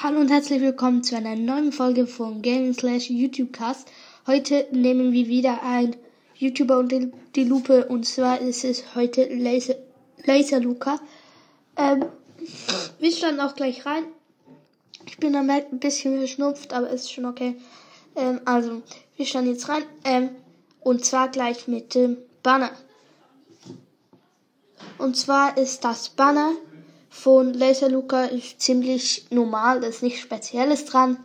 Hallo und herzlich willkommen zu einer neuen Folge von Gaming Slash YouTubecast. Heute nehmen wir wieder ein YouTuber unter die Lupe und zwar ist es heute Laser, Laser Luca. Ähm, wir standen auch gleich rein. Ich bin am ein bisschen verschnupft, aber ist schon okay. Ähm, also, wir standen jetzt rein. Ähm, und zwar gleich mit dem Banner. Und zwar ist das Banner von Laser Luca ist ziemlich normal, da ist nichts Spezielles dran.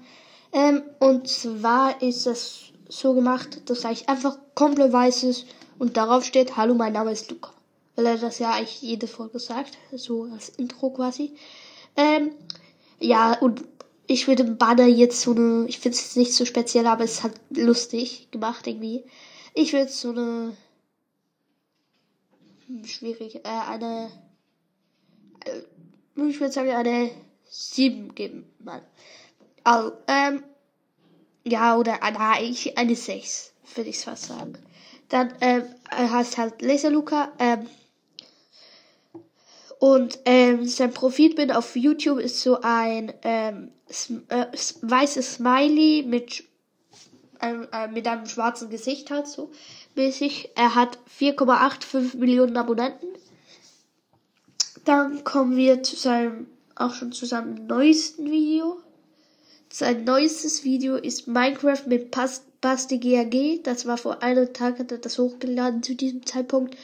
Ähm, und zwar ist es so gemacht, dass eigentlich einfach komplett weiß ist und darauf steht, hallo, mein Name ist Luca. Weil er das ja eigentlich jede Folge sagt, so als Intro quasi. Ähm, ja, und ich würde Banner jetzt so eine, ich finde es nicht so speziell, aber es halt lustig gemacht irgendwie. Ich würde so eine, hm, schwierig, äh, eine, äh, ich würde sagen, eine 7 geben, Mann. Also, ähm, ja, oder eine, eine 6, würde ich fast sagen. Dann, ähm, er heißt halt Laser Luca, ähm, und ähm, sein Profilbild auf YouTube ist so ein ähm, äh, weißes Smiley mit, ähm, äh, mit einem schwarzen Gesicht halt so mäßig. Er hat 4,85 Millionen Abonnenten. Dann kommen wir zu seinem, auch schon zu seinem neuesten Video. Sein neuestes Video ist Minecraft mit Basti GAG. Das war vor einem Tag, hat er das hochgeladen zu diesem Zeitpunkt.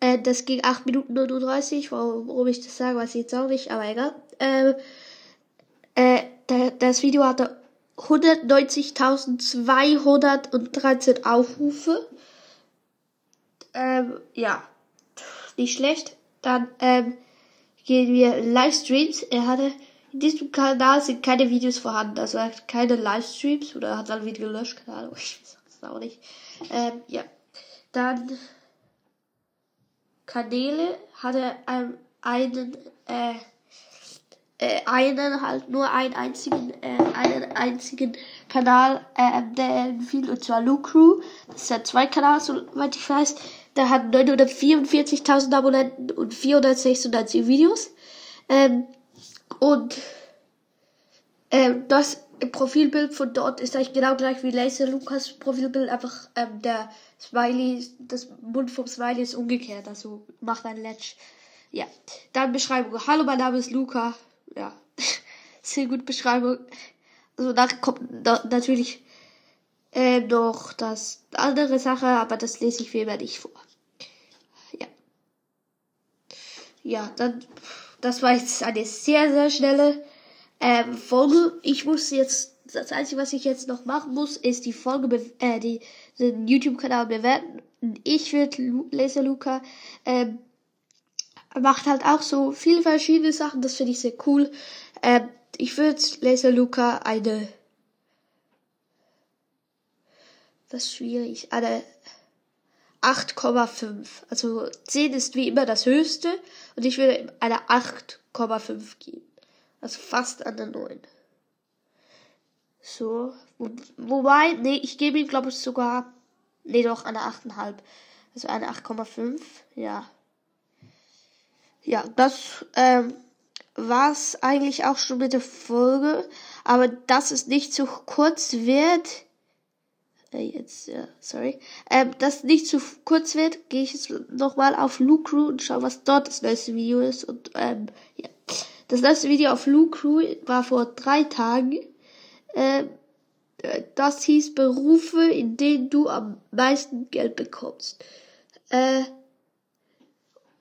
Äh, das ging 8 Minuten 39. Warum ich das sage, weiß ich jetzt auch nicht, aber egal. Äh, äh, das Video hatte 190.213 Aufrufe. Ähm, ja, nicht schlecht. Dann ähm, gehen wir Livestreams. Er hatte in diesem Kanal sind keine Videos vorhanden, also er hat keine Livestreams oder hat dann wieder gelöscht, keine Ahnung, ich weiß es auch nicht. Ähm, ja. Dann Kanäle hatte ähm, einen, äh, äh, einen halt nur einen einzigen, äh, einen einzigen Kanal, äh, der viel und zwar Lu Crew. Das ist ja zwei Kanal, soweit ich weiß. Der hat 944.000 Abonnenten und 496 Videos. Ähm, und ähm, das Profilbild von dort ist eigentlich genau gleich wie Laser Lukas Profilbild, einfach ähm, der Smiley, das Mund vom Smiley ist umgekehrt, also macht ein Letsch. Ja, dann Beschreibung. Hallo, mein Name ist Luca. Ja, sehr gut Beschreibung. Also nachher kommt da, natürlich äh, noch das andere Sache, aber das lese ich wie immer nicht vor. ja, dann, das war jetzt eine sehr, sehr schnelle ähm, Folge. Ich muss jetzt, das Einzige, was ich jetzt noch machen muss, ist die Folge, äh, die, den YouTube-Kanal bewerten. Ich würde Laser Luca, ähm, macht halt auch so viele verschiedene Sachen, das finde ich sehr cool. Ähm, ich würde Laser Luca eine, das ist schwierig, eine 8,5. Also 10 ist wie immer das höchste und ich würde eine 8,5 geben. Also fast an der 9. So. Wo, wobei, nee, ich gebe ihm glaube ich sogar, nee doch, eine 8,5. Also eine 8,5, ja. Ja, das ähm, war's eigentlich auch schon mit der Folge. Aber dass es nicht zu kurz wird, äh, jetzt, ja, sorry, ähm, dass nicht zu kurz wird, gehe ich jetzt nochmal auf Lucru und schaue, was dort das neueste Video ist. Und ähm, ja, das neueste Video auf Lucru war vor drei Tagen. Ähm, das hieß Berufe, in denen du am meisten Geld bekommst. Äh,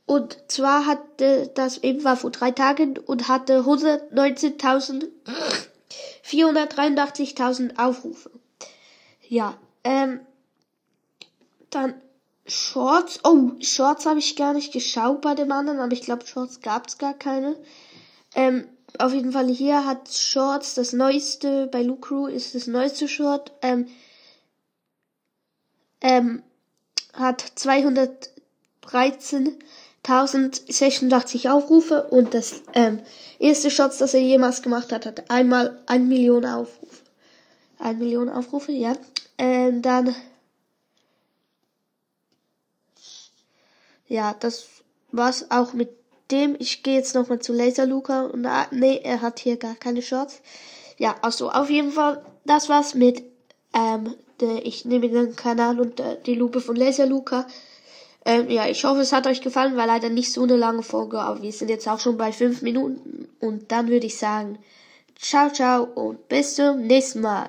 und zwar hatte das eben war vor drei Tagen und hatte 119.483.000 Aufrufe. Ja, ähm, dann Shorts. Oh, Shorts habe ich gar nicht geschaut bei dem anderen, aber ich glaube, Shorts gab es gar keine. Ähm, auf jeden Fall hier hat Shorts das neueste, bei Lucru ist das neueste Short, ähm, ähm, hat 213.086 Aufrufe und das ähm, erste Shorts, das er jemals gemacht hat, hat einmal 1 Million Aufrufe. 1 Million Aufrufe, ja. Ähm, dann. Ja, das war's auch mit dem, ich gehe jetzt nochmal zu Laser Luca und ah, nee, er hat hier gar keine Shorts. Ja, also auf jeden Fall, das war's mit, ähm, der, ich nehme den Kanal und äh, die Lupe von Laser Luca. Ähm, ja, ich hoffe, es hat euch gefallen, war leider nicht so eine lange Folge, aber wir sind jetzt auch schon bei fünf Minuten und dann würde ich sagen, ciao, ciao und bis zum nächsten Mal.